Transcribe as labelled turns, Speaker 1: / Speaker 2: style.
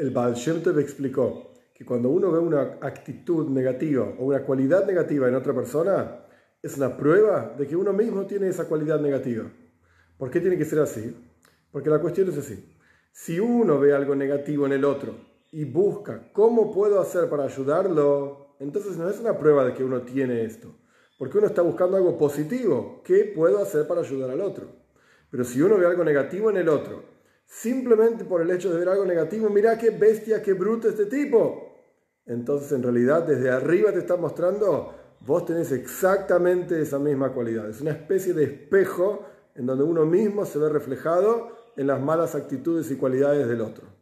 Speaker 1: El Baal Shem explicó que cuando uno ve una actitud negativa o una cualidad negativa en otra persona, es una prueba de que uno mismo tiene esa cualidad negativa. ¿Por qué tiene que ser así? Porque la cuestión es así. Si uno ve algo negativo en el otro y busca cómo puedo hacer para ayudarlo, entonces no es una prueba de que uno tiene esto. Porque uno está buscando algo positivo. ¿Qué puedo hacer para ayudar al otro? Pero si uno ve algo negativo en el otro, simplemente por el hecho de ver algo negativo, mira qué bestia, qué bruto este tipo. Entonces en realidad desde arriba te está mostrando, vos tenés exactamente esa misma cualidad. Es una especie de espejo en donde uno mismo se ve reflejado en las malas actitudes y cualidades del otro.